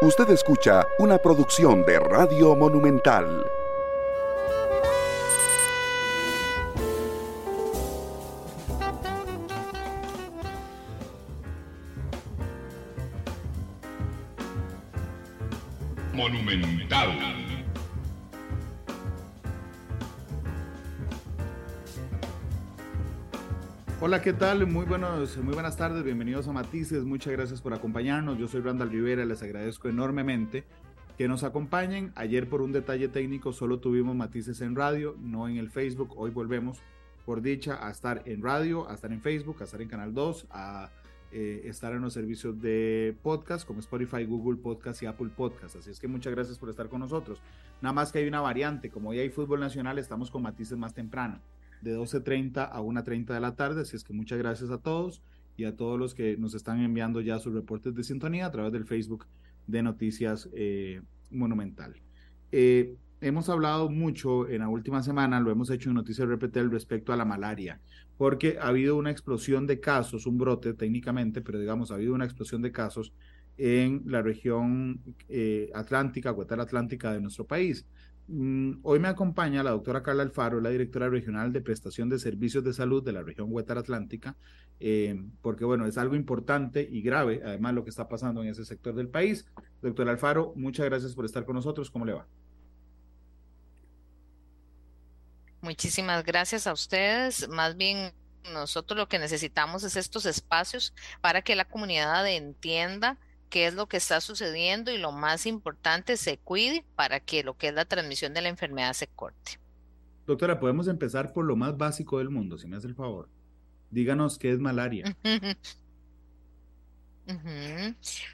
Usted escucha una producción de Radio Monumental. Monumental. Hola, ¿qué tal? Muy, buenos, muy buenas tardes, bienvenidos a Matices, muchas gracias por acompañarnos. Yo soy Randall Rivera, les agradezco enormemente que nos acompañen. Ayer por un detalle técnico solo tuvimos Matices en radio, no en el Facebook. Hoy volvemos por dicha a estar en radio, a estar en Facebook, a estar en Canal 2, a eh, estar en los servicios de podcast como Spotify, Google Podcast y Apple Podcast. Así es que muchas gracias por estar con nosotros. Nada más que hay una variante, como hoy hay fútbol nacional, estamos con Matices más temprano de 12.30 a 1.30 de la tarde. Así es que muchas gracias a todos y a todos los que nos están enviando ya sus reportes de sintonía a través del Facebook de Noticias eh, Monumental. Eh, hemos hablado mucho en la última semana, lo hemos hecho en Noticias Repetel respecto a la malaria, porque ha habido una explosión de casos, un brote técnicamente, pero digamos, ha habido una explosión de casos en la región eh, atlántica, Guatemala Atlántica de nuestro país. Mm, hoy me acompaña la doctora Carla Alfaro, la directora regional de prestación de servicios de salud de la región Huetar Atlántica, eh, porque bueno, es algo importante y grave, además lo que está pasando en ese sector del país. Doctora Alfaro, muchas gracias por estar con nosotros. ¿Cómo le va? Muchísimas gracias a ustedes. Más bien, nosotros lo que necesitamos es estos espacios para que la comunidad entienda qué es lo que está sucediendo y lo más importante, se cuide para que lo que es la transmisión de la enfermedad se corte. Doctora, podemos empezar por lo más básico del mundo, si me hace el favor. Díganos qué es malaria.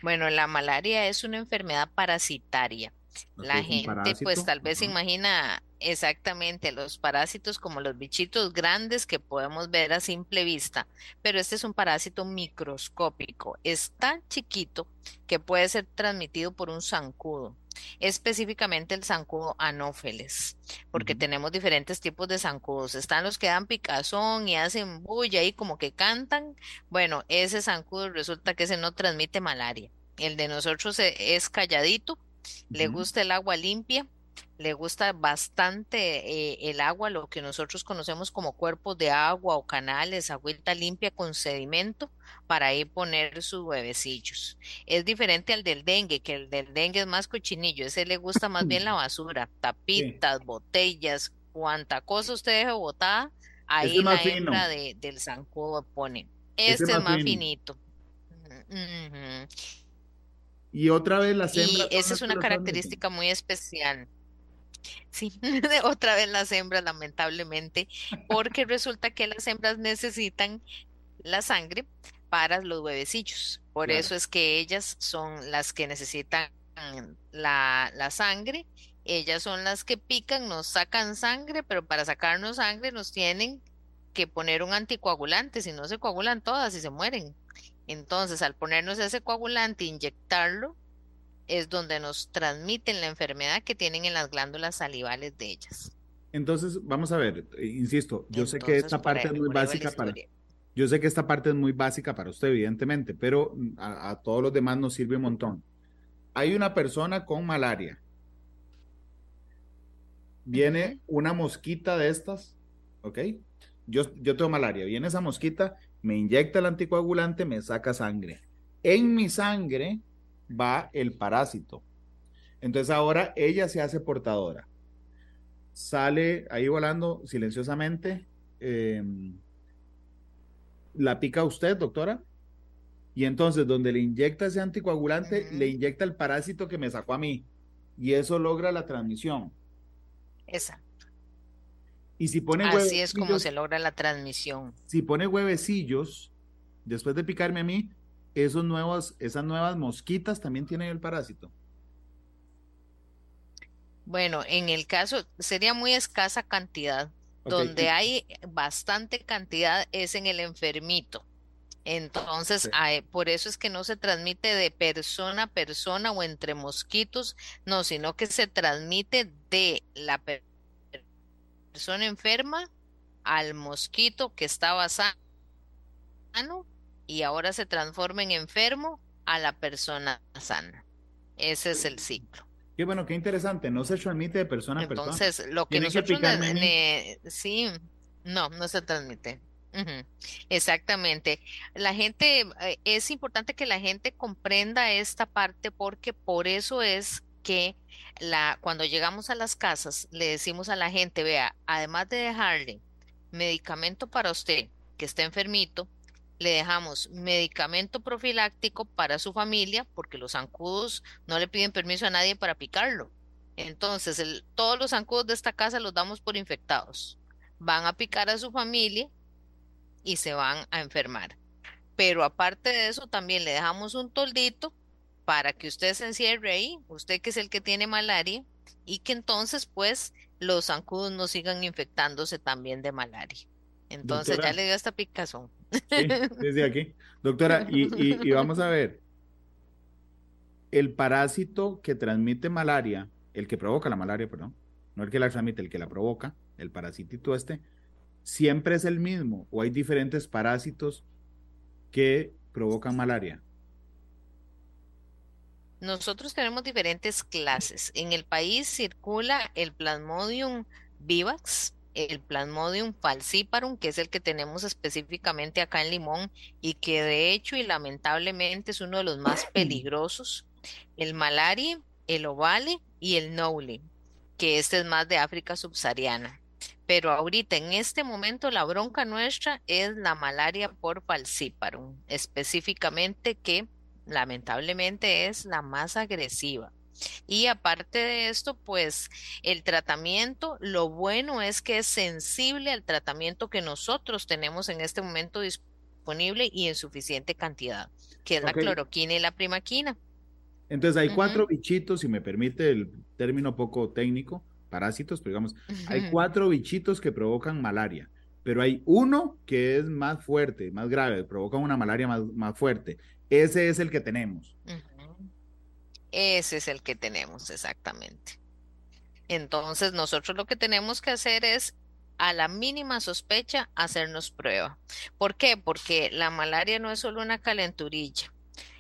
Bueno, la malaria es una enfermedad parasitaria. La gente pues tal vez se imagina exactamente los parásitos como los bichitos grandes que podemos ver a simple vista, pero este es un parásito microscópico. Es tan chiquito que puede ser transmitido por un zancudo, específicamente el zancudo anófeles, porque tenemos diferentes tipos de zancudos. Están los que dan picazón y hacen bulla y como que cantan. Bueno, ese zancudo resulta que ese no transmite malaria. El de nosotros e, es calladito le gusta el agua limpia, le gusta bastante eh, el agua, lo que nosotros conocemos como cuerpos de agua o canales, agüita limpia con sedimento para ahí poner sus huevecillos. Es diferente al del dengue, que el del dengue es más cochinillo, ese le gusta más bien la basura, tapitas, botellas, cuanta cosa usted deje botada, ahí la hembra de, del zancudo pone. Este es más, finito. Y otra vez las hembras. Y esa es una característica muy especial. Sí, otra vez las hembras, lamentablemente, porque resulta que las hembras necesitan la sangre para los huevecillos. Por eso es que ellas son las que necesitan la, la sangre. Ellas son las que pican, nos sacan sangre, pero para sacarnos sangre nos tienen que poner un anticoagulante, si no se coagulan todas y se mueren. Entonces, al ponernos ese coagulante e inyectarlo, es donde nos transmiten la enfermedad que tienen en las glándulas salivales de ellas. Entonces, vamos a ver, eh, insisto, yo sé que esta parte es muy básica para yo sé que esta parte es muy básica para usted, evidentemente, pero mm, a, todos los demás nos sirve un montón. Hay una persona con malaria. Viene una mosquita de estas, ¿ok? Yo, yo tengo malaria. Viene esa mosquita me inyecta el anticoagulante, me saca sangre. En mi sangre va el parásito. Entonces ahora ella se hace portadora. Sale ahí volando silenciosamente. Em, la pica usted, doctora. Y entonces donde le inyecta ese anticoagulante, le inyecta el parásito que me sacó a mí. Y eso logra la transmisión. Esa. Y si pone Así es como se logra la transmisión. Si pone huevecillos, después de picarme a mí, esos nuevos, esas nuevas mosquitas también tienen el parásito. Bueno, en el caso sería muy escasa cantidad. Donde hay bastante cantidad es en el enfermito. Entonces, por eso es que no se transmite de persona a persona o entre mosquitos, no, sino que se transmite de la persona persona enferma al mosquito que estaba sano y ahora se transforma en enfermo a la persona sana. Ese es el ciclo. Qué bueno, qué interesante. No se transmite de persona a persona. Entonces, lo que nosotros sí, no, no se transmite. Exactamente. La gente, eh, es importante que la gente comprenda esta parte porque por eso es que cuando llegamos a las casas le decimos a la gente, vea, además de dejarle medicamento para usted que está enfermito, le dejamos medicamento profiláctico para su familia, porque los zancudos no le piden permiso a nadie para picarlo. Entonces, todos los zancudos de esta casa los damos por infectados. Van a picar a su familia y se van a enfermar. Pero aparte de eso, también le dejamos un toldito para que usted se encierre ahí, usted que es el que tiene malaria, y que entonces pues los zancudos no sigan infectándose también de malaria. Entonces ya le dio esta picazón. Sí, desde aquí. Doctora, y, vamos a ver, el parásito que transmite malaria, el que provoca la malaria, perdón, no el que la transmite, el que la provoca, el parasitito este, siempre es el mismo o hay diferentes parásitos que provocan malaria. Nosotros tenemos diferentes clases. En el país circula el Plasmodium vivax, el Plasmodium falciparum, que es el que tenemos específicamente acá en Limón y que de hecho y lamentablemente es uno de los más peligrosos, el malaria, el ovale y el noule, que este es más de África subsahariana. Pero ahorita, en este momento, la bronca nuestra es la malaria por falciparum, específicamente que lamentablemente es la más agresiva. Y aparte de esto, pues el tratamiento, lo bueno es que es sensible al tratamiento que nosotros tenemos en este momento disponible y en suficiente cantidad, que es la cloroquina y la primaquina. Entonces hay cuatro bichitos, si me permite el término poco técnico, parásitos, pero digamos, hay cuatro bichitos que provocan malaria, pero hay uno que es más fuerte, más grave, provoca una malaria más, más fuerte. Ese es el que tenemos. Ese es el que tenemos, exactamente. Entonces, nosotros lo que tenemos que hacer es, a la mínima sospecha, hacernos prueba. ¿Por qué? Porque la malaria no es solo una calenturilla.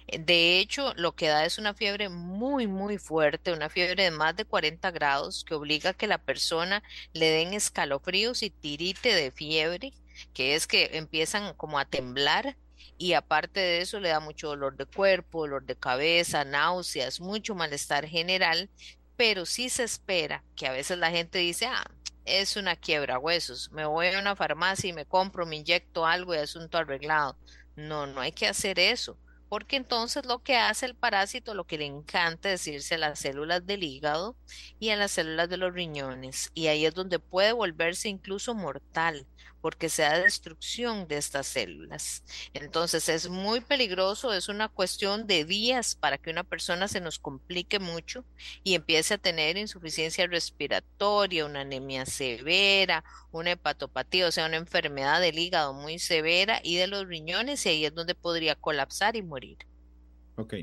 De hecho, lo que da es una fiebre muy, muy fuerte, una fiebre de más de 40 grados que obliga a que la persona le den escalofríos y tirite de fiebre, que es que empiezan como a temblar y aparte de eso le da mucho dolor de cuerpo, dolor de cabeza, náuseas, mucho malestar general, pero sí se espera que a veces la gente dice, ah, es una quiebra huesos, me voy a una farmacia y me compro, me inyecto algo y asunto arreglado. No, no hay que hacer eso porque entonces lo que hace el parásito, lo que le encanta decirse a las células del hígado y a las células de los riñones, y ahí es donde puede volverse incluso mortal, porque se da destrucción de estas células. Entonces es muy peligroso, es una cuestión de días para que una persona se nos complique mucho y empiece a tener insuficiencia respiratoria, una anemia severa, una hepatopatía, o sea, una enfermedad del hígado muy severa y de los riñones, y ahí es donde podría colapsar y morir. Ok.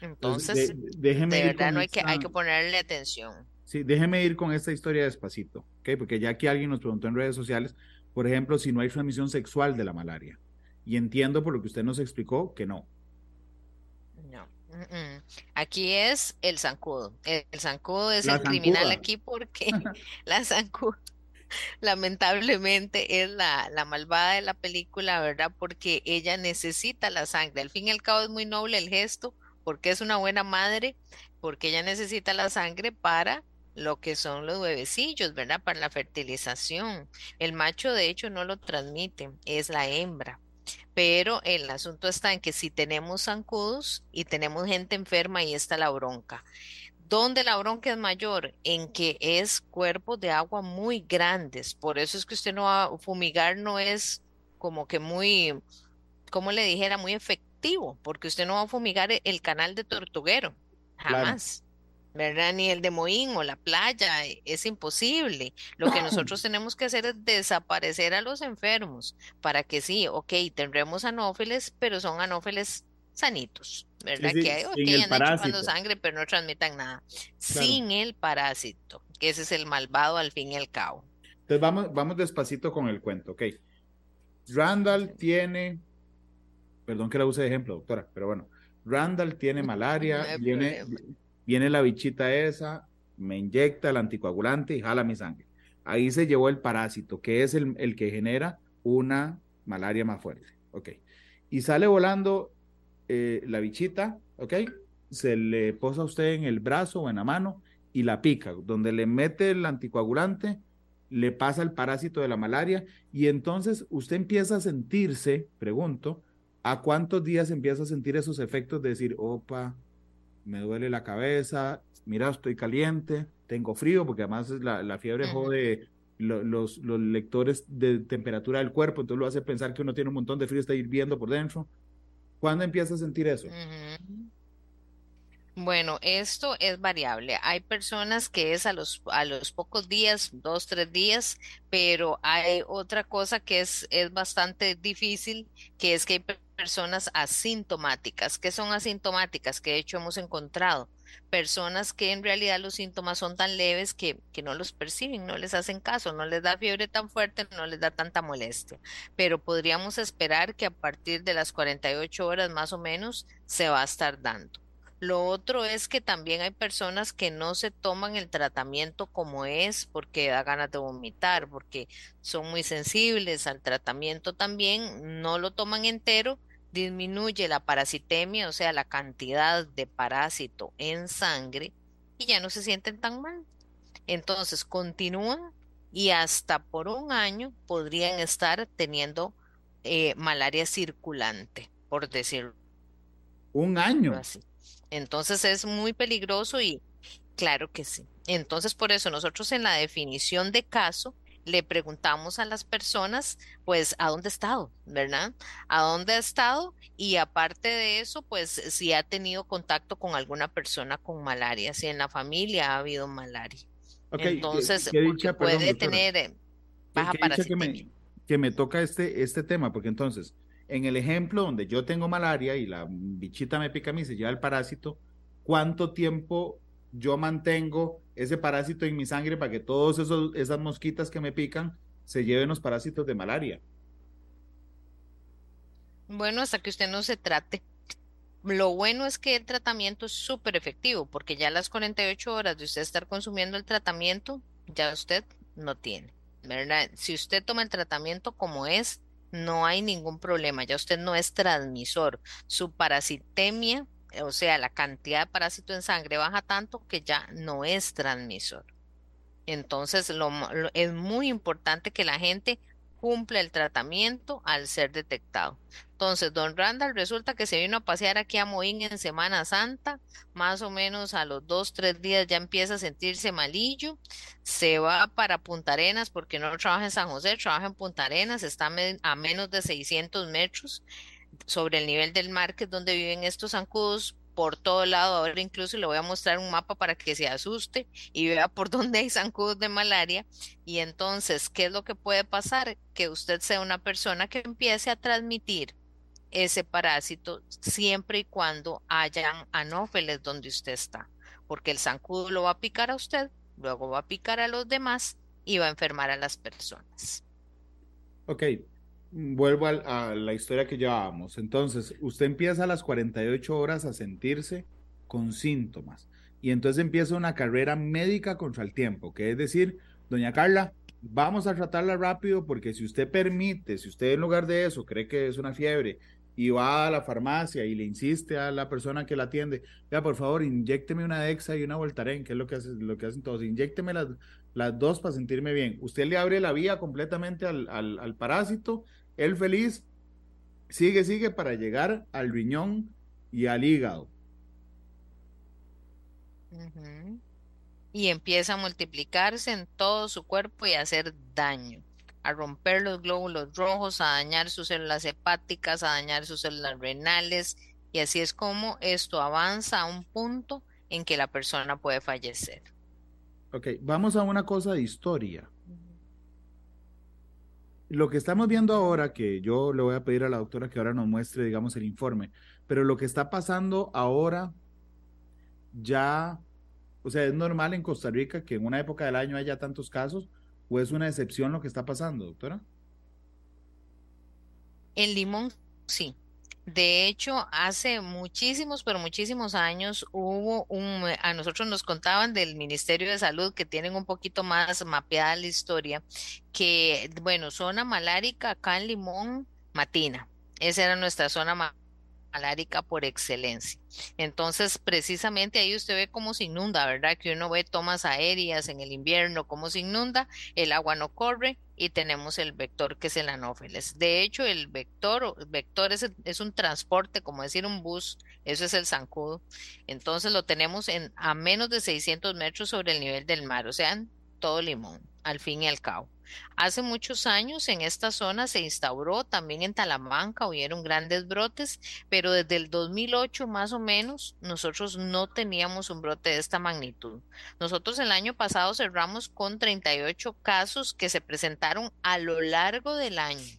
Entonces, de, verdad no hay, que, hay que ponerle atención. Sí, déjeme ir con esta historia despacito, ¿ok? Porque ya aquí alguien nos preguntó en redes sociales, por ejemplo, si no hay transmisión sexual de la malaria. Y entiendo por lo que usted nos explicó que no. No. Aquí es el zancudo. El, zancudo es el criminal aquí porque la zancudo lamentablemente es la, la, malvada de la película, ¿verdad? Porque ella necesita la sangre. Al fin y al cabo es muy noble el gesto, porque es una buena madre, porque ella necesita la sangre para lo que son los huevecillos, ¿verdad? Para la fertilización. El macho de hecho no lo transmite, es la hembra. Pero el asunto está en que si tenemos zancudos y tenemos gente enferma, ahí está la bronca. ¿Dónde la bronca es mayor? En que es cuerpos de agua muy grandes. Por eso es que usted no va a fumigar, no es como que muy, como le dijera, muy efectivo, porque usted no va a fumigar el canal de tortuguero, jamás. ¿Verdad? Ni el de Moín o la playa, e, es imposible. Lo que nosotros tenemos que hacer es desaparecer a los enfermos para que sí, ok, tendremos anófeles, pero son anófeles sanitos, ¿verdad? que hay, okay, andan chupando sangre, pero no transmitan nada. Sin el parásito, que ese es el malvado al fin y al cabo. Entonces vamos, vamos despacito con el cuento, ok. Randall tiene, perdón que la use de ejemplo, doctora, pero bueno, Randall tiene malaria, viene, Viene la bichita esa, me inyecta el anticoagulante y jala mi sangre. Ahí se llevó el parásito, que es el, el que genera una malaria más fuerte. Ok. Y sale volando eh, la bichita, ¿ok? Se le posa a usted en el brazo o en la mano y la pica. Donde le mete el anticoagulante, le pasa el parásito de la malaria y entonces usted empieza a sentirse, pregunto, ¿a cuántos días empieza a sentir esos efectos de decir, opa, me duele la cabeza, mira, estoy caliente, tengo frío, porque además la, la fiebre jode los, los, lectores de temperatura del cuerpo, entonces lo hace pensar que uno tiene un montón de frío, está hirviendo por dentro. ¿Cuándo empieza a sentir eso? Bueno, esto es variable. Hay personas que es a los, a los pocos días, dos, tres días, pero hay otra cosa que es, es bastante difícil, que es que hay personas asintomáticas. ¿Qué son asintomáticas? Que de hecho hemos encontrado personas que en realidad los síntomas son tan leves que, que, no los perciben, no les hacen caso, no les da fiebre tan fuerte, no les da tanta molestia. Pero podríamos esperar que a partir de las 48 horas más o menos se va a estar dando. Lo otro es que también hay personas que no se toman el tratamiento como es porque da ganas de vomitar, porque son muy sensibles al tratamiento también, no lo toman entero disminuye la parasitemia, o sea, la cantidad de parásito en sangre, y ya no se sienten tan mal. Entonces continúan y hasta por un año podrían estar teniendo eh, malaria circulante, por decirlo. Un año. Así. Entonces es muy peligroso y claro que sí. Entonces por eso nosotros en la definición de caso le preguntamos a las personas, pues, ¿a dónde ha estado? ¿Verdad? ¿A dónde ha estado? Y aparte de eso, pues, si ha tenido contacto con alguna persona con malaria, si en la familia ha habido malaria. Entonces, puede tener baja que me, que me toca este, este tema, porque entonces, en el ejemplo donde yo tengo malaria y la bichita me pica a mí, se lleva el parásito, ¿cuánto tiempo yo mantengo ese parásito en mi sangre para que todas esas mosquitas que me pican se lleven los parásitos de malaria. Bueno, hasta que usted no se trate. Lo bueno es que el tratamiento es súper efectivo, porque ya las 48 horas de usted estar consumiendo el tratamiento, ya usted no tiene, ¿verdad? Si usted toma el tratamiento como es, no hay ningún problema, ya usted no es transmisor. Su parasitemia o sea, la cantidad de parásito en sangre baja tanto que ya no es transmisor. Entonces, es muy importante que la gente cumpla el tratamiento al ser detectado. Entonces, don Randall resulta que se vino a pasear aquí a Moín en Semana Santa, más o menos a los dos, tres días ya empieza a sentirse malillo, se va para Punta Arenas porque no trabaja en San José, trabaja en Punta Arenas, está a menos de 600 metros sobre el nivel del mar, que es donde viven estos zancudos por todo lado. Ahora incluso le voy a mostrar un mapa para que se asuste y vea por dónde hay zancudos de malaria. Y entonces, ¿qué es lo que puede pasar? Que usted sea una persona que empiece a transmitir ese parásito siempre y cuando hayan anófeles donde usted está, porque el zancudo lo va a picar a usted, luego va a picar a los demás y va a enfermar a las personas. Ok, vuelvo a, la historia que llevábamos. Entonces, usted empieza a las 48 horas a sentirse con síntomas y entonces empieza una carrera médica contra el tiempo, que es decir, doña Carla, vamos a tratarla rápido porque si usted permite, si usted en lugar de eso cree que es una fiebre y va a la farmacia y le insiste a la persona que la atiende, ya por favor, inyecteme una Dexa y una Voltaren, que es lo que, hace, lo que hacen todos, inyecteme las, las dos para sentirme bien. Usted le abre la vía completamente al, al parásito él feliz sigue, sigue para llegar al riñón y al hígado. Y empieza a multiplicarse en todo su cuerpo y a hacer daño, a romper los glóbulos rojos, a dañar sus células hepáticas, a dañar sus células renales, y así es como esto avanza a un punto en que la persona puede fallecer. Ok, vamos a una cosa de historia lo que estamos viendo ahora, que yo le voy a pedir a la doctora que ahora nos muestre, digamos, el informe, pero lo que está pasando ahora ya, o sea, es normal en Costa Rica que en una época del año haya tantos casos, o es una excepción lo que está pasando, doctora? En Limón, sí. De hecho, hace muchísimos, pero muchísimos años hubo un, a nosotros nos contaban del Ministerio de Salud que tienen un poquito más mapeada la historia, que, bueno, zona malárica acá en Limón, Matina. Esa era nuestra zona malárica por excelencia. Entonces, precisamente ahí usted ve cómo se inunda, ¿verdad? Que uno ve tomas aéreas en el invierno, cómo se inunda, el agua no corre y tenemos el vector que es el anófeles. De hecho, el vector, vector es, es, un transporte, como decir un bus, eso es el zancudo. Entonces lo tenemos en, a menos de 600 metros sobre el nivel del mar, o sea, todo limón, al fin y al cabo. Hace muchos años en esta zona se instauró, también en Talamanca hubieron grandes brotes, pero desde el 2008 más o menos nosotros no teníamos un brote de esta magnitud. Nosotros el año pasado cerramos con 38 casos que se presentaron a lo largo del año.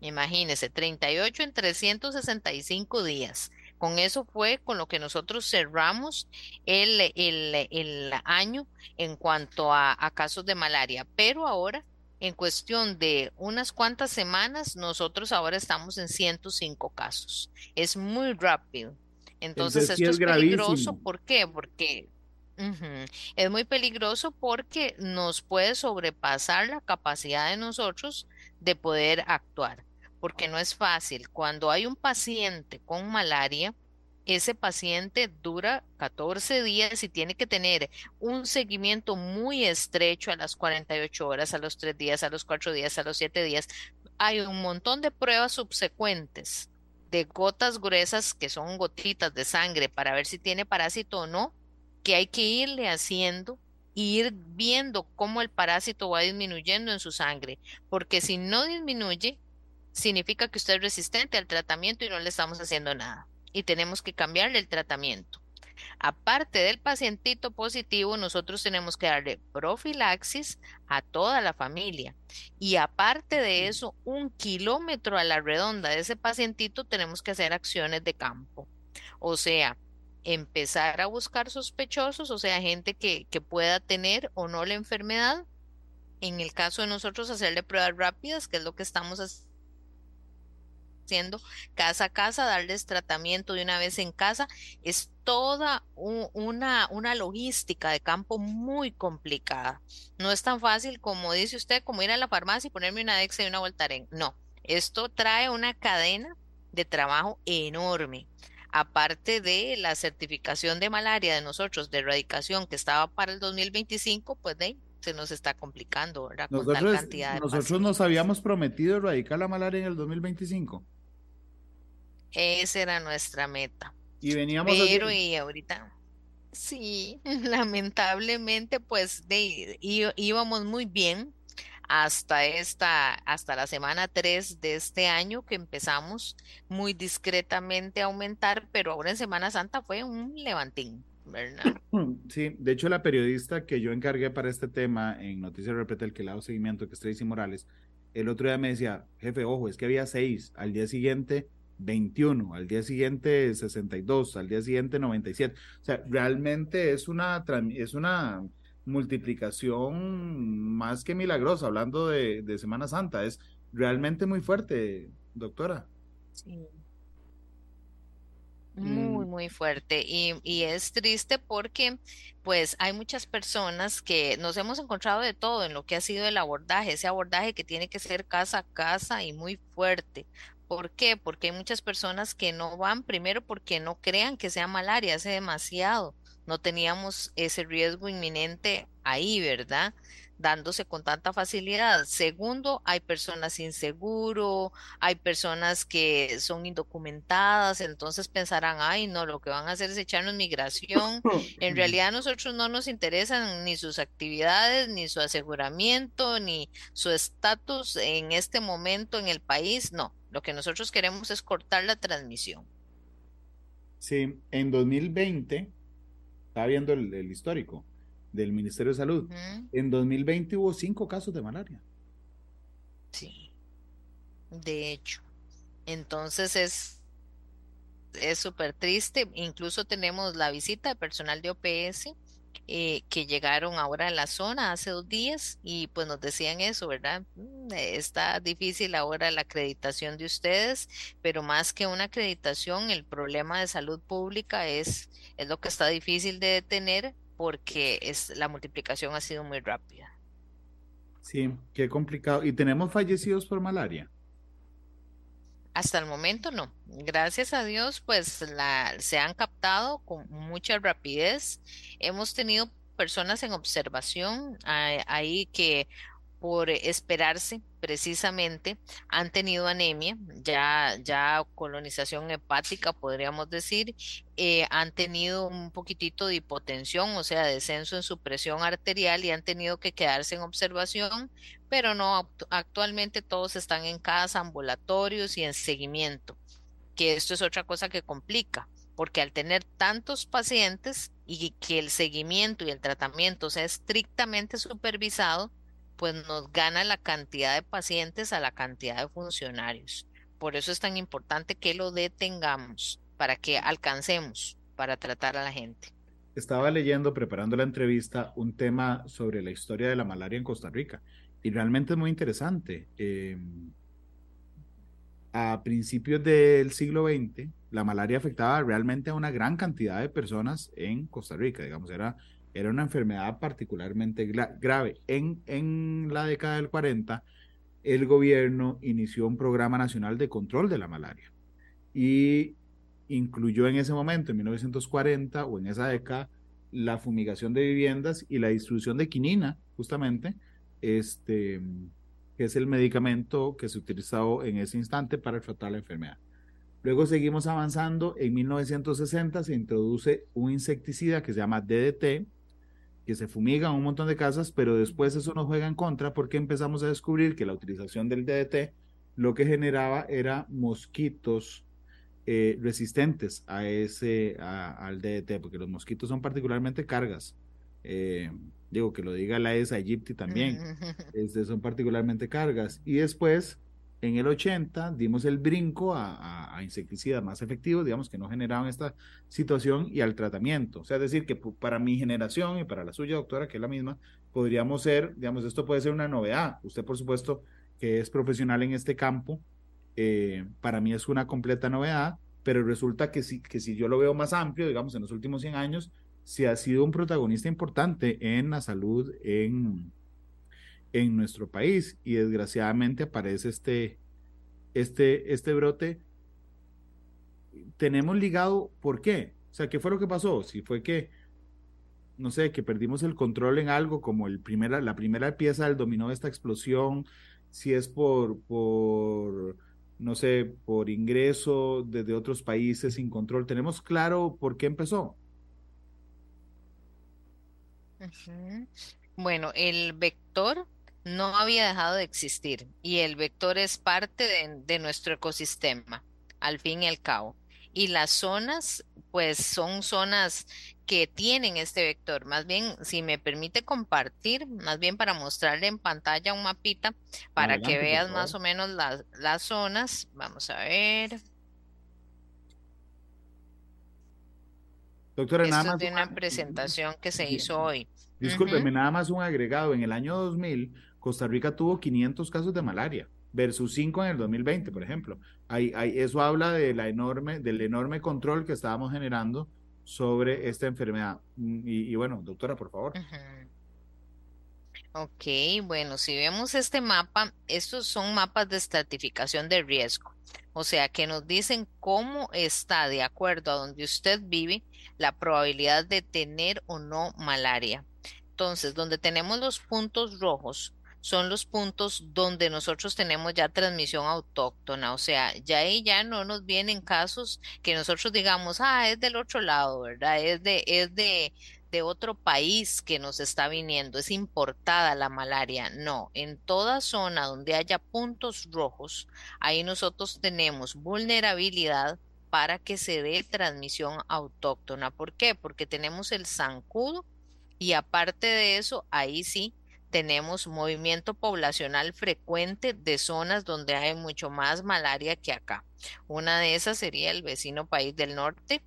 Imagínense, 38 en 365 días. Con eso fue con lo que nosotros cerramos el, el, año en cuanto a, a casos de malaria. Pero ahora en cuestión de unas cuantas semanas, nosotros ahora estamos en 105 casos. Es muy rápido. Entonces, esto es, peligroso. ¿Por qué? Porque es muy peligroso porque nos puede sobrepasar la capacidad de nosotros de poder actuar. Porque no es fácil. Cuando hay un paciente con malaria, ese paciente dura 14 días y tiene que tener un seguimiento muy estrecho a las 48 horas, a los 3 días, a los 4 días, a los 7 días. Hay un montón de pruebas subsecuentes de gotas gruesas que son gotitas de sangre para ver si tiene parásito o no, que hay que irle haciendo y ir viendo cómo el parásito va disminuyendo en su sangre, porque si no disminuye, significa que usted es resistente al tratamiento y no le estamos haciendo nada y tenemos que cambiarle el tratamiento. Aparte del pacientito positivo, nosotros tenemos que darle profilaxis a toda la familia. Y aparte de eso, un kilómetro a la redonda de ese pacientito tenemos que hacer acciones de campo. O sea, empezar a buscar sospechosos, o sea, gente que, que pueda tener o no la enfermedad. En el caso de nosotros, hacerle pruebas rápidas, que es lo que estamos haciendo haciendo casa a casa, darles tratamiento de una vez en casa, es toda una, una logística de campo muy complicada. No es tan fácil como dice usted, como ir a la farmacia y ponerme una Dexa y una Voltaren. No, esto trae una cadena de trabajo enorme. Aparte de la certificación de malaria de nosotros, de erradicación que estaba para el 2025, pues de se nos está complicando, ¿verdad? Nosotros, nosotros nos habíamos prometido erradicar la malaria en el 2025. Esa era nuestra meta. Y veníamos Pero y ahorita, sí, lamentablemente, pues de, íbamos muy bien hasta esta, hasta la semana 3 de este año que empezamos muy discretamente a aumentar, pero ahora en Semana Santa fue un levantín. ¿verdad? Sí, de hecho la periodista que yo encargué para este tema en Noticias Repretel, que le hago seguimiento, que es Tracy Morales, el otro día me decía, jefe, ojo, es que había seis, al día siguiente 21, al día siguiente 62, al día siguiente 97. O sea, realmente es una, es una multiplicación más que milagrosa, hablando de, de Semana Santa. Es realmente muy fuerte, doctora. Sí. Muy, mm. muy fuerte. Y, y, es triste porque pues hay muchas personas que nos hemos encontrado de todo en lo que ha sido el abordaje, ese abordaje que tiene que ser casa a casa y muy fuerte. ¿Por qué? Porque hay muchas personas que no van, primero porque no crean que sea malaria, hace demasiado. No teníamos ese riesgo inminente ahí, ¿verdad? dándose con tanta facilidad. Segundo, hay personas sin seguro, hay personas que son indocumentadas, entonces pensarán, ay, no, lo que van a hacer es echarnos migración. En realidad a nosotros no nos interesan ni sus actividades, ni su aseguramiento, ni su estatus en este momento en el país, no. Lo que nosotros queremos es cortar la transmisión. Sí, en 2020, estaba viendo el histórico, del Ministerio de Salud. En 2020 hubo cinco casos de malaria. Sí, de hecho. Entonces es es súper triste. Incluso tenemos la visita de personal de OPS eh, que llegaron ahora a la zona hace dos días y pues nos decían eso, ¿verdad? Mm, está difícil ahora la acreditación de ustedes, pero más que una acreditación, el problema de salud pública es, es lo que está difícil de detener porque es, la multiplicación ha sido muy rápida. Sí, qué complicado. ¿Y tenemos fallecidos por malaria? Hasta el momento no. Gracias a Dios, pues la, se han captado con mucha rapidez. Hemos tenido personas en observación ahí que por esperarse precisamente han tenido anemia, ya, ya colonización hepática podríamos decir, eh, han tenido un poquitito de hipotensión, o sea, descenso en su presión arterial y han tenido que quedarse en observación, pero no, actualmente todos están en casa, ambulatorios y en seguimiento, que esto es otra cosa que complica, porque al tener tantos pacientes y que el seguimiento y el tratamiento sea estrictamente supervisado, pues nos gana la cantidad de pacientes a la cantidad de funcionarios. Por eso es tan importante que lo detengamos, para que alcancemos para tratar a la gente. Estaba leyendo, preparando la entrevista, un tema sobre la historia de la malaria en Costa Rica y realmente es muy interesante. Em, a principios del siglo XX, la malaria afectaba realmente a una gran cantidad de personas en Costa Rica, digamos, era era una enfermedad particularmente grave. En, en la década del 40, el gobierno inició un programa nacional de control de la malaria y incluyó en ese momento, en 1940 o en esa década, la fumigación de viviendas y la distribución de quinina, justamente, este, que es el medicamento que se utilizó en ese instante para tratar la enfermedad. Luego seguimos avanzando, en 1960 se introduce un insecticida que se llama DDT, que se fumigan un montón de casas, pero después eso nos juega en contra porque empezamos a descubrir que la utilización del DDT lo que generaba era mosquitos eh, resistentes a ese, al DDT, porque los mosquitos son particularmente cargas. Eh, digo que lo diga la ESA aegypti también, este, son particularmente cargas. Y después en el 80 dimos el brinco a, insecticidas más efectivos, digamos, que no generaban esta situación y al tratamiento. O sea, es decir, que para mi generación y para la suya, doctora, que es la misma, podríamos ser, digamos, esto puede ser una novedad. Usted, por supuesto, que es profesional en este campo, eh, para mí es una completa novedad, pero resulta que si, que si yo lo veo más amplio, digamos, en los últimos 100 años, sí ha sido un protagonista importante en la salud en, en nuestro país y desgraciadamente aparece este, este, este brote. Tenemos ligado, ¿por qué? O sea, ¿qué fue lo que pasó? Si fue que, no sé, que perdimos el control en algo como el primera, la primera pieza del dominó de esta explosión, si es por, por, no sé, por ingreso desde otros países sin control. ¿Tenemos claro por qué empezó? Bueno, el vector no había dejado de existir y el vector es parte de, nuestro ecosistema, al fin y al cabo. Y las zonas, pues son zonas que tienen este vector. Más bien, si me permite compartir, más bien para mostrarle en pantalla un mapita para que veas más o menos las, las zonas. Vamos a ver. Doctora, nada más. de una presentación que se hizo hoy. Discúlpeme, nada más un agregado. En el año 2000 Costa Rica tuvo 500 casos de malaria versus 5 en el 2020, por ejemplo. Hay, eso habla de la enorme, del enorme control que estábamos generando sobre esta enfermedad. Mm, y, bueno, doctora, por favor. Ok, bueno, si vemos este mapa, estos son mapas de estratificación de riesgo. O sea, que nos dicen cómo está, de acuerdo a donde usted vive, la probabilidad de tener o no malaria. Entonces, donde tenemos los puntos rojos, son los puntos donde nosotros tenemos ya transmisión autóctona, o sea, ya ahí ya no nos vienen casos que nosotros digamos, ah, es del otro lado, ¿verdad? Es de, es de, de otro país que nos está viniendo, es importada la malaria. No, en toda zona donde haya puntos rojos, ahí nosotros tenemos vulnerabilidad para que se dé transmisión autóctona. ¿Por qué? Porque tenemos el zancudo y aparte de eso, ahí sí tenemos movimiento poblacional frecuente de zonas donde hay mucho más malaria que acá. Una de esas sería el vecino país del norte,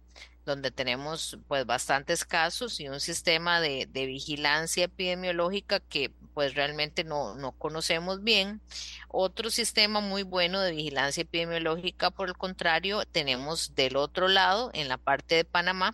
donde tenemos pues bastantes casos y un sistema de, de vigilancia epidemiológica que pues realmente no, no conocemos bien. Otro sistema muy bueno de vigilancia epidemiológica, por el contrario, tenemos del otro lado, en la parte de Panamá,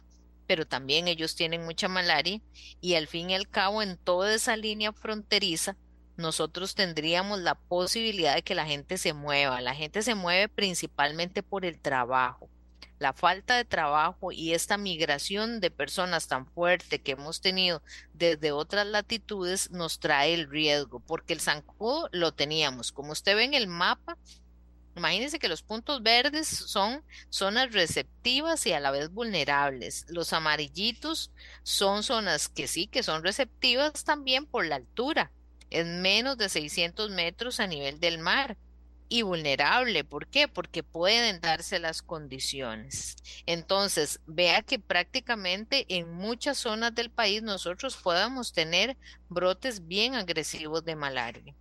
pero también ellos tienen mucha malaria y al fin y al cabo en toda esa línea fronteriza nosotros tendríamos la posibilidad de que la gente se mueva. La gente se mueve principalmente por el trabajo la falta de trabajo y esta migración de personas tan fuerte que hemos tenido desde otras latitudes nos trae el riesgo, porque el zancudo lo teníamos. Como usted ve en el mapa, imagínense que los puntos verdes son zonas receptivas y a la vez vulnerables. Los amarillitos son zonas que sí, que son receptivas también por la altura. Es menos de 600 metros a nivel del mar y vulnerable. ¿Por qué? Porque pueden darse las condiciones. Entonces, vea que prácticamente en muchas zonas del país nosotros podemos tener brotes bien agresivos de malaria.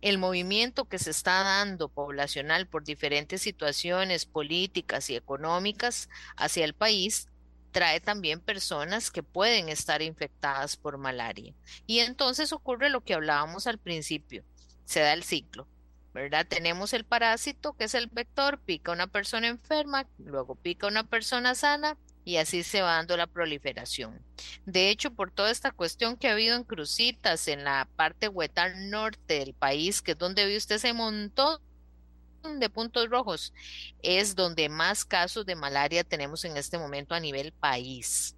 El movimiento que se está dando poblacional por diferentes situaciones políticas y económicas hacia el país trae también personas que pueden estar infectadas por malaria. Y entonces ocurre lo que hablábamos al principio, se da el ciclo ¿verdad? Tenemos el parásito, que es el vector, pica una persona enferma, luego pica una persona sana y así se va dando la proliferación. De hecho, por toda esta cuestión que ha habido en Crucitas, en la parte huetal norte del país, que es donde ve usted ese montón de puntos rojos, es donde más casos de malaria tenemos en este momento a nivel país.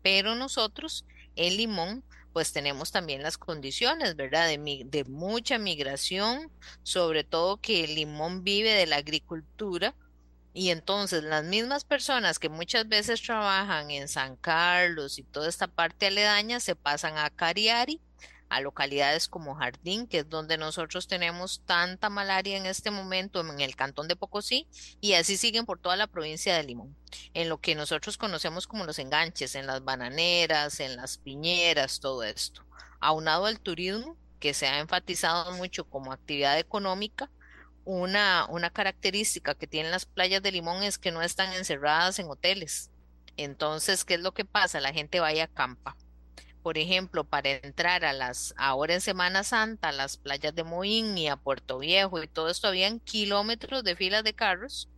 Pero nosotros en Limón pues tenemos también las condiciones, ¿verdad? De, de mucha migración, sobre todo que el limón vive de la agricultura. Y entonces las mismas personas que muchas veces trabajan en San Carlos y toda esta parte aledaña se pasan a Cariari a localidades como Jardín, que es donde nosotros tenemos tanta malaria en este momento en el cantón de Pocosí, y así siguen por toda la provincia de Limón, en lo que nosotros conocemos como los enganches, en las bananeras, en las piñeras, todo esto. Aunado al turismo, que se ha enfatizado mucho como actividad económica, una, una característica que tienen las playas de Limón es que no están encerradas en hoteles. Entonces, ¿qué es lo que pasa? La gente va a acampa por ejemplo, para entrar a las, ahora en Semana Santa, a las playas de Moín y a Puerto Viejo y todo esto, habían kilómetros de filas de carros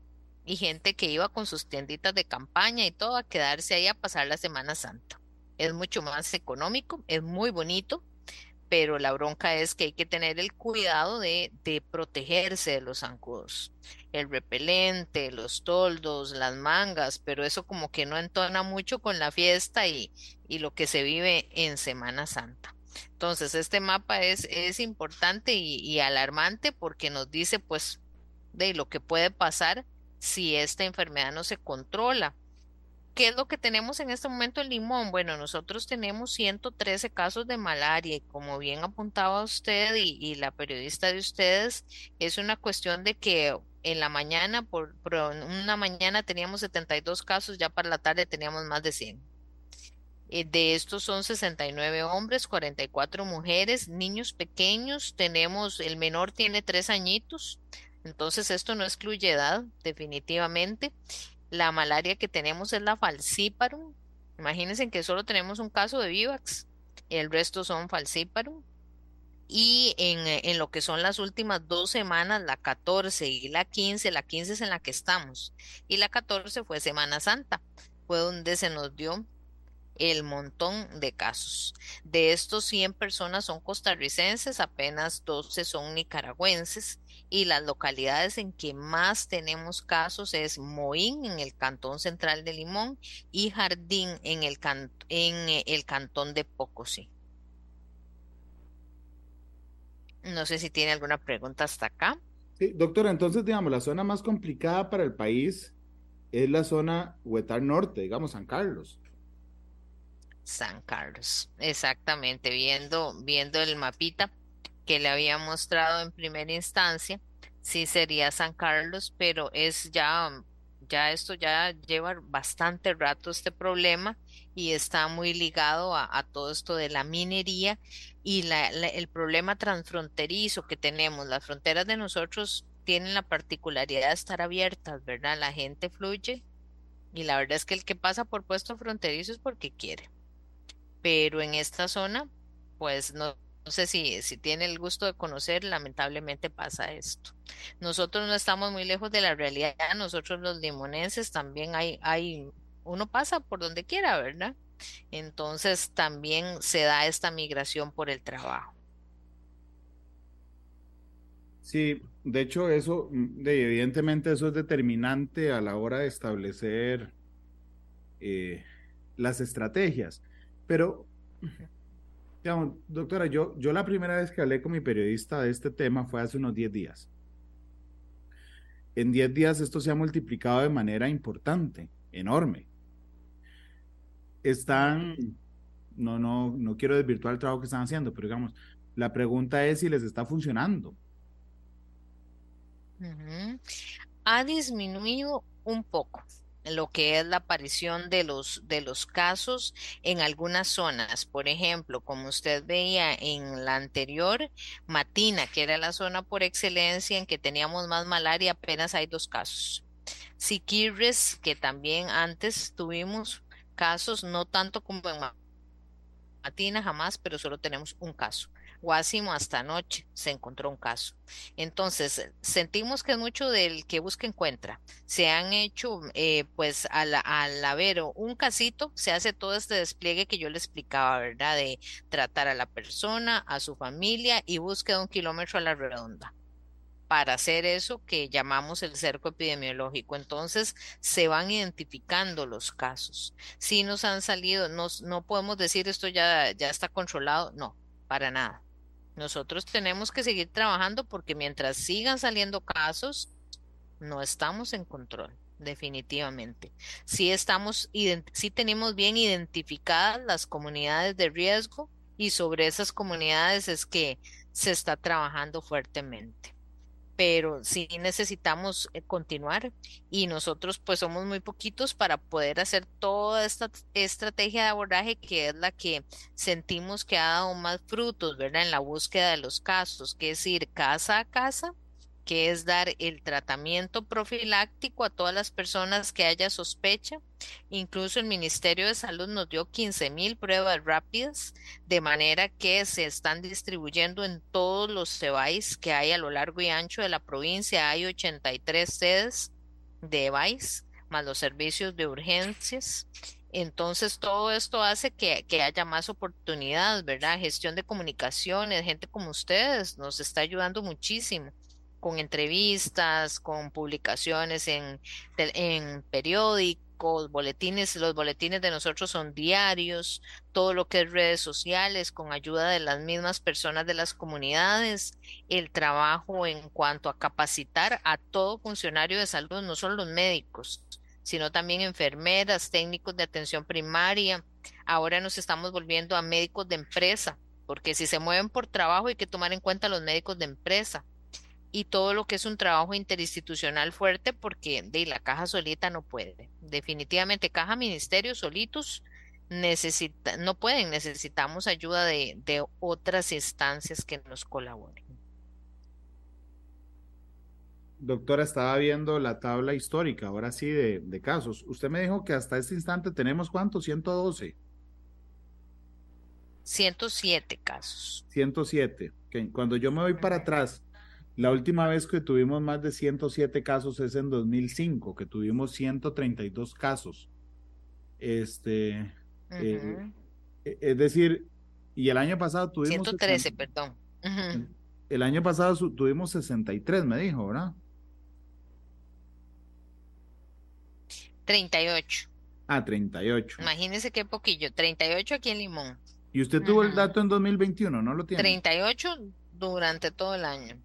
y gente que iba con sus tienditas de campaña y todo a quedarse ahí a pasar la Semana Santa. Es mucho más económico, es muy bonito, pero la bronca es que hay que tener el cuidado de, protegerse de los zancudos. El repelente, los toldos, las mangas, pero eso como que no entona mucho con la fiesta y, lo que se vive en Semana Santa. Entonces, este mapa es, es importante y, y alarmante porque nos dice pues de lo que puede pasar si esta enfermedad no se controla ¿Qué es lo que tenemos en este momento en Limón? Bueno, nosotros tenemos 113 casos de malaria y como bien apuntaba usted y, la periodista de ustedes, es una cuestión de que en la mañana, por, una mañana teníamos 72 casos, ya para la tarde teníamos más de 100. Eh, de estos son 69 hombres, 44 mujeres, niños pequeños, tenemos, el menor tiene tres añitos, entonces esto no excluye edad, definitivamente. La malaria que tenemos es la falciparum. Imagínense que solo tenemos un caso de vivax, el resto son falciparum. Y en, en, lo que son las últimas dos semanas, la 14 y la 15, la 15 es en la que estamos, y la 14 fue Semana Santa, fue donde se nos dio el montón de casos. De estos 100 personas son costarricenses, apenas 12 son nicaragüenses y las localidades en que más tenemos casos es Moín en el cantón central de Limón y Jardín en el, en el cantón de Pocosí. No sé si tiene alguna pregunta hasta acá. Sí, doctora, entonces digamos, la zona más complicada para el país es la zona Huetar Norte, digamos San Carlos. San Carlos, exactamente, viendo, viendo el mapita que le había mostrado en primera instancia, sí sería San Carlos, pero es ya, ya esto ya lleva bastante rato este problema y está muy ligado a, todo esto de la minería y la, el problema transfronterizo que tenemos. Las fronteras de nosotros tienen la particularidad de estar abiertas, ¿verdad? La gente fluye Y la verdad es que el que pasa por puesto fronterizo es porque quiere. Pero en esta zona, pues no, sé si, si tiene el gusto de conocer, lamentablemente pasa esto. Nosotros no estamos muy lejos de la realidad. Nosotros los limonenses también hay, hay, uno pasa por donde quiera, ¿verdad? Entonces también se da esta migración por el trabajo. Sí, de hecho eso, mm, evidentemente eso es determinante a la hora de establecer eh, las estrategias. Pero, doctora, yo, yo la primera vez que hablé con mi periodista de este tema fue hace unos 10 días. En 10 días esto se ha multiplicado de manera importante, enorme. Están, no, no, no quiero desvirtuar el trabajo que están haciendo, pero digamos, la pregunta es si les está funcionando ha disminuido un poco lo que es la aparición de los, de los casos en algunas zonas. Por ejemplo, como usted veía en la anterior, Matina, que era la zona por excelencia en que teníamos más malaria, apenas hay dos casos. Siquirres, que también antes tuvimos casos, no tanto como en Matina jamás, pero solo tenemos un caso. Guásimo hasta anoche se encontró un caso. Entonces, sentimos que es mucho del que busca encuentra. Se han hecho, eh, pues al, al haber un casito, se hace todo este despliegue que yo le explicaba, ¿verdad? De tratar a la persona, a su familia y búsqueda un kilómetro a la redonda para hacer eso que llamamos el cerco epidemiológico. Entonces se van identificando los casos. Si nos han salido, no podemos decir esto ya, ya está controlado, no, para nada. Nosotros tenemos que seguir trabajando porque mientras sigan saliendo casos, no estamos en control, definitivamente. Sí estamos, tenemos bien identificadas las comunidades de riesgo y sobre esas comunidades es que se está trabajando fuertemente pero sí necesitamos eh, continuar y nosotros pues somos muy poquitos para poder hacer toda esta estrategia de abordaje que es la que sentimos que ha dado más frutos, ¿verdad? En la búsqueda de los casos, que es ir casa a casa que es dar el tratamiento profiláctico a todas las personas que haya sospecha. Incluso el Ministerio de Salud nos dio 15 mil pruebas rápidas, de manera que se están distribuyendo en todos los CEBAIS que hay a lo largo y ancho de la provincia. Hay 83 sedes de EBAIS, más los servicios de urgencias. Entonces, todo esto hace que, que, haya más oportunidades, ¿verdad? Gestión de comunicaciones, gente como ustedes nos está ayudando muchísimo con entrevistas, con publicaciones en, en periódicos, boletines, los boletines de nosotros son diarios, todo lo que es redes sociales, con ayuda de las mismas personas de las comunidades, el trabajo en cuanto a capacitar a todo funcionario de salud, no solo los médicos, sino también enfermeras, técnicos de atención primaria. Ahora nos estamos volviendo a médicos de empresa, porque si se mueven por trabajo hay que tomar en cuenta los médicos de empresa y todo lo que es un trabajo interinstitucional fuerte porque de la caja solita no puede. Definitivamente caja ministerio solitos necesita, no pueden, necesitamos ayuda de, de otras instancias que nos colaboren. Doctora, estaba viendo la tabla histórica, ahora sí, de, de casos. Usted me dijo que hasta este instante tenemos cuántos, 112. 107 casos. 107. Cuando yo me voy para atrás, la última vez que tuvimos más de 107 casos es en 2005, que tuvimos 132 casos. Este, eh, e, es decir, y el año pasado tuvimos... 113, perdón. El año pasado tuvimos 63, me dijo, ¿verdad? 38. Ah, 38. Imagínese qué poquillo, 38 aquí en Limón. ¿Y usted tuvo el dato en 2021, no lo tiene? 38 durante todo el año.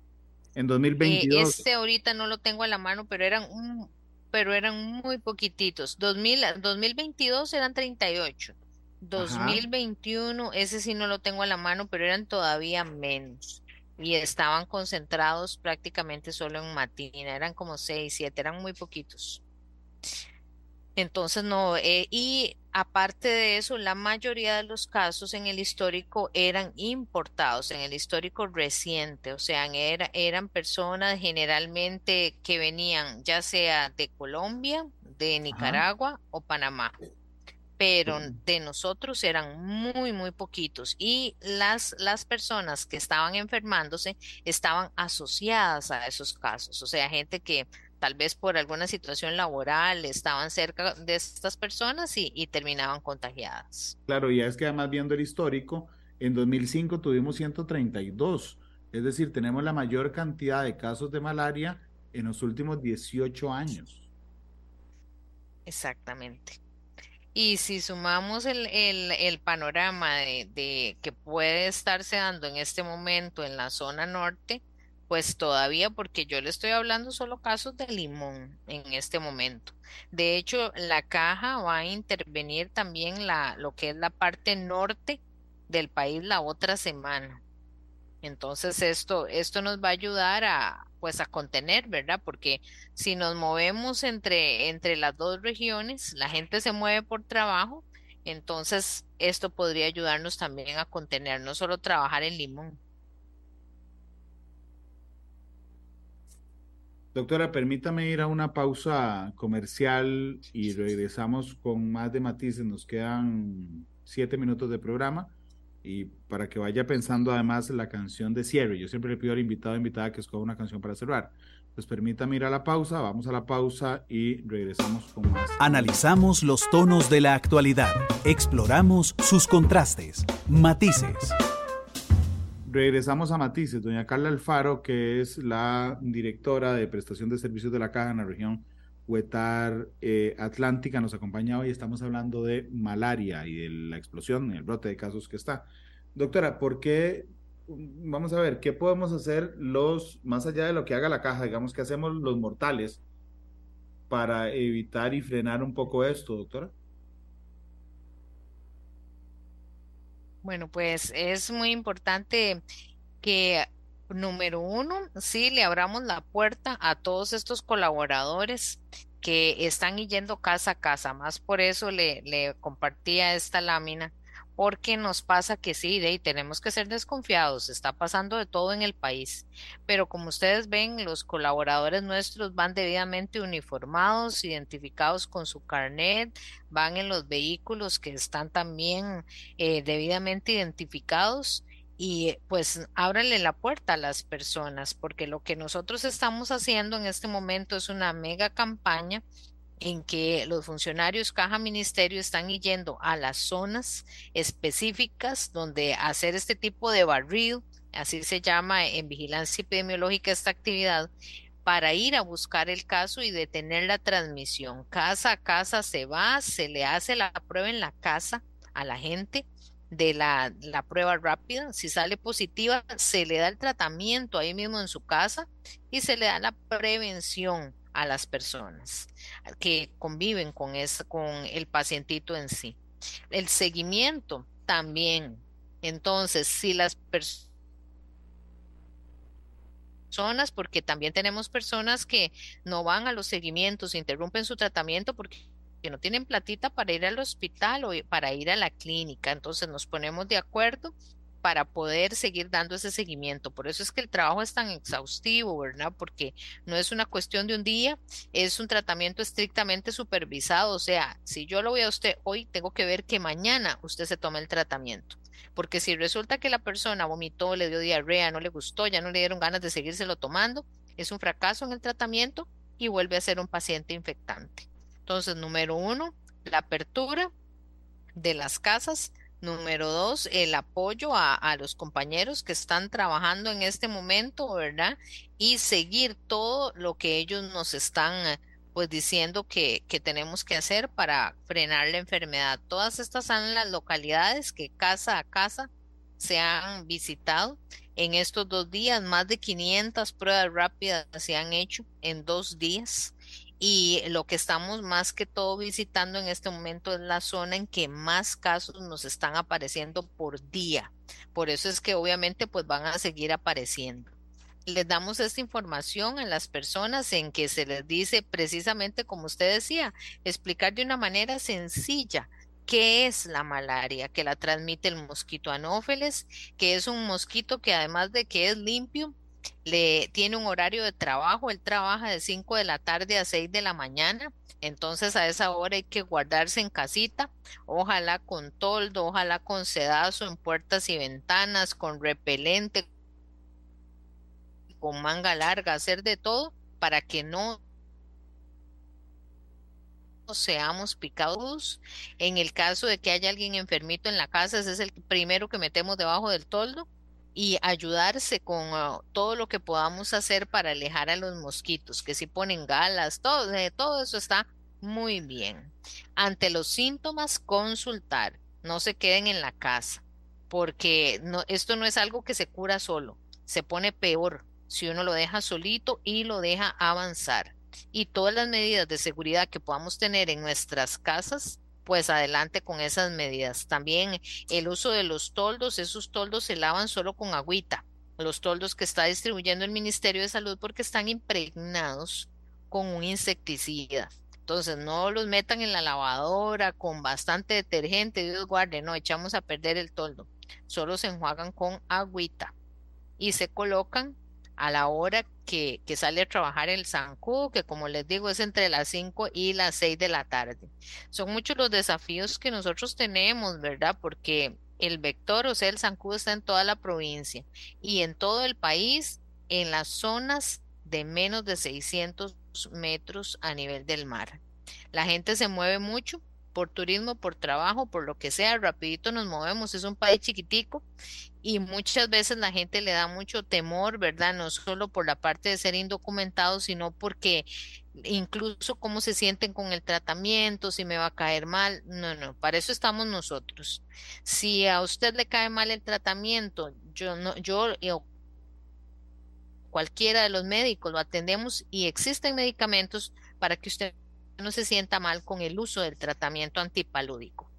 En 2022. Eh, este ahorita no lo tengo a la mano, pero eran un, pero eran muy poquititos. 2000, 2022 eran 38. 2021, ese sí no lo tengo a la mano, pero eran todavía menos. Y estaban concentrados prácticamente solo en Matina, eran como 6, 7, eran muy poquitos. Entonces, no, eh, y aparte de eso, la mayoría de los casos en el histórico eran importados, en el histórico reciente, o sea, eran personas generalmente que venían ya sea de Colombia, de Nicaragua o Panamá pero de nosotros eran muy, muy poquitos y las, las personas que estaban enfermándose estaban asociadas a esos casos, o sea, gente que tal vez por alguna situación laboral estaban cerca de estas personas y, y terminaban contagiadas. Claro, y es que además viendo el histórico, en 2005 tuvimos 132, es decir, tenemos la mayor cantidad de casos de malaria en los últimos 18 años. Exactamente. Y si sumamos el, el, panorama de, que puede estarse dando en este momento en la zona norte, pues todavía, porque yo le estoy hablando solo casos de limón en este momento. De hecho, la caja va a intervenir también la, lo que es la parte norte del país la otra semana. Entonces esto, esto nos va a ayudar a, pues a contener, ¿verdad? Porque si nos movemos entre, entre las dos regiones, la gente se mueve por trabajo, entonces esto podría ayudarnos también a contener, no solo trabajar en limón. Doctora, permítame ir a una pausa comercial y regresamos con más de matices. Nos quedan siete minutos de programa y para que vaya pensando además la canción de cierre. Yo siempre le pido al invitado o invitada que escoja una canción para cerrar. Pues permítame ir a la pausa, vamos a la pausa y regresamos con más. Analizamos los tonos de la actualidad, exploramos sus contrastes, matices. Regresamos a Matices. Doña Carla Alfaro, que es la directora de prestación de servicios de la Caja en la región Huetar eh, Atlántica nos acompaña hoy. Estamos hablando de malaria y de la explosión, el brote de casos que está. Doctora, ¿por qué? Vamos a ver, ¿qué podemos hacer los, más allá de lo que haga la caja, digamos, que hacemos los mortales para evitar y frenar un poco esto, doctora? Bueno, pues es muy importante que número uno, sí, le abramos la puerta a todos estos colaboradores que están yendo casa a casa. Más por eso le, le compartía esta lámina, porque nos pasa que sí, de, tenemos que ser desconfiados, está pasando de todo en el país. Pero como ustedes ven, los colaboradores nuestros van debidamente uniformados, identificados con su carnet, van en los vehículos que están también eh, debidamente identificados y pues ábranle la puerta a las personas, porque lo que nosotros estamos haciendo en este momento es una mega campaña en que los funcionarios caja ministerio están yendo a las zonas específicas donde hacer este tipo de barrido, así se llama en vigilancia epidemiológica esta actividad, para ir a buscar el caso y detener la transmisión. Casa a casa se va, se le hace la prueba en la casa a la gente de la, la, prueba rápida. Si sale positiva, se le da el tratamiento ahí mismo en su casa y se le da la prevención a las personas que conviven con, ese, con el pacientito en sí. El seguimiento también. Entonces, si las personas, porque también tenemos personas que no van a los seguimientos, interrumpen su tratamiento porque que no tienen platita para ir al hospital o para ir a la clínica. Entonces nos ponemos de acuerdo para poder seguir dando ese seguimiento. Por eso es que el trabajo es tan exhaustivo, ¿verdad? Porque no es una cuestión de un día, es un tratamiento estrictamente supervisado. O sea, si yo lo voy a usted hoy, tengo que ver que mañana usted se tome el tratamiento. Porque si resulta que la persona vomitó, le dio diarrea, no le gustó, ya no le dieron ganas de seguírselo tomando, es un fracaso en el tratamiento y vuelve a ser un paciente infectante. Entonces, número uno, la apertura de las casas. Número dos, el apoyo a, los compañeros que están trabajando en este momento, ¿verdad? Y seguir todo lo que ellos nos están pues diciendo que, que tenemos que hacer para frenar la enfermedad. Todas estas son las localidades que casa a casa se han visitado. En estos dos días, más de 500 pruebas rápidas se han hecho en dos días y lo que estamos más que todo visitando en este momento es la zona en que más casos nos están apareciendo por día. Por eso es que obviamente pues van a seguir apareciendo. Les damos esta información a las personas en que se les dice precisamente como usted decía, explicar de una manera sencilla qué es la malaria, que la transmite el mosquito anófeles, que es un mosquito que además de que es limpio, le tiene un horario de trabajo, él trabaja de 5 de la tarde a 6 de la mañana, Entonces a esa hora hay que guardarse en casita, ojalá con toldo, ojalá con sedazo en puertas y ventanas, con repelente, con manga larga, hacer de todo para que no seamos picados. En el caso de que haya alguien enfermito en la casa, ese es el primero que metemos debajo del toldo y ayudarse con ah, todo lo que podamos hacer para alejar a los mosquitos, que si ponen galas, todo, eh, todo eso está muy bien. Ante los síntomas, consultar, no se queden en la casa, porque no, esto no es algo que se cura solo, se pone peor si uno lo deja solito y lo deja avanzar. Y todas las medidas de seguridad que podamos tener en nuestras casas pues adelante con esas medidas. También el uso de los toldos, esos toldos se lavan solo con agüita, los toldos que está distribuyendo el Ministerio de Salud porque están impregnados con un insecticida. Entonces no los metan en la lavadora con bastante detergente, Dios guarde, no, echamos a perder el toldo. Solo se enjuagan con agüita y se colocan a la hora que, sale a trabajar el zancudo, que como les digo es entre las 5 y las 6 de la tarde. Son muchos los desafíos que nosotros tenemos, ¿verdad? Porque el vector, o sea, el zancudo está en toda la provincia y en todo el país, en las zonas de menos de 600 metros a nivel del mar. La gente se mueve mucho por turismo, por trabajo, por lo que sea, rapidito nos movemos, es un país chiquitico y muchas veces la gente le da mucho temor, ¿verdad? No solo por la parte de ser indocumentados, sino porque incluso cómo se sienten con el tratamiento, si me va a caer mal, no, no, para eso estamos nosotros. Si a usted le cae mal el tratamiento, yo no, yo cualquiera de los médicos lo atendemos y existen medicamentos para que usted no se sienta mal con el uso del tratamiento antipalúdico.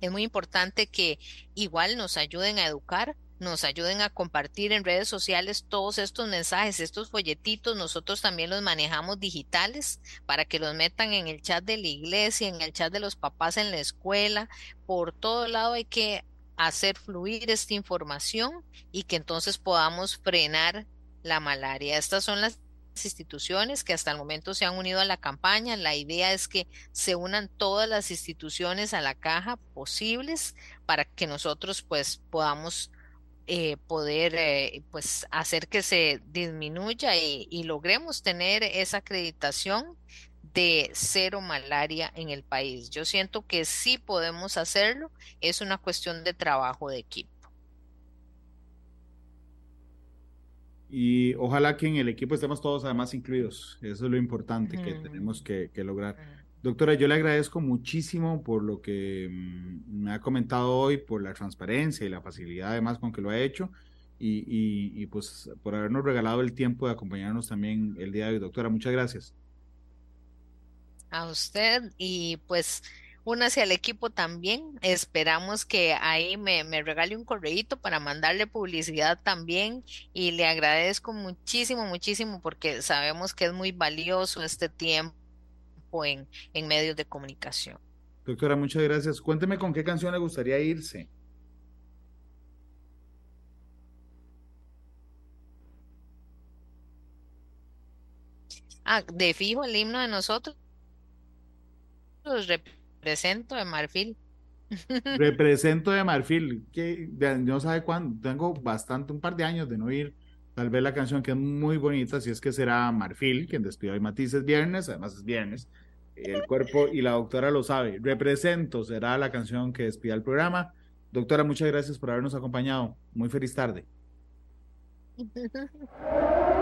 Es muy importante que igual nos ayuden a educar, nos ayuden a compartir en redes sociales todos estos mensajes, estos folletitos. Nosotros también los manejamos digitales para que los metan en el chat de la iglesia, en el chat de los papás en la escuela. Por todo lado hay que hacer fluir esta información y que entonces podamos frenar la malaria. Estas son las instituciones que hasta el momento se han unido a la campaña. La idea es que se unan todas las instituciones a la caja posibles para que nosotros pues podamos eh, poder eh, pues hacer que se disminuya y, y logremos tener esa acreditación de cero malaria en el país. Yo siento que sí podemos hacerlo, es una cuestión de trabajo de equipo. Y ojalá que en el equipo estemos todos además incluidos. Eso es lo importante que tenemos que, lograr. Doctora, yo le agradezco muchísimo por lo que mm, me ha comentado hoy, por la transparencia y la facilidad además con que lo ha hecho. Y, y, pues por habernos regalado el tiempo de acompañarnos también el día de hoy. Doctora, muchas gracias. A usted y pues únase al equipo también. Esperamos que ahí me, me regale un correíto para mandarle publicidad también y le agradezco muchísimo, muchísimo porque sabemos que es muy valioso este tiempo en, en medios de comunicación. Doctora, muchas gracias. Cuénteme con qué canción le gustaría irse. Ah, de fijo el himno de nosotros. Represento de Marfil. Represento de Marfil, que no sabe cuándo, tengo bastante, un par de años de no ir, tal vez la canción que es muy bonita, si es que será Marfil, quien despidió hoy Matices viernes, además es viernes, el cuerpo y la doctora lo sabe. Represento será la canción que despida el programa. Doctora, muchas gracias por habernos acompañado. Muy feliz tarde.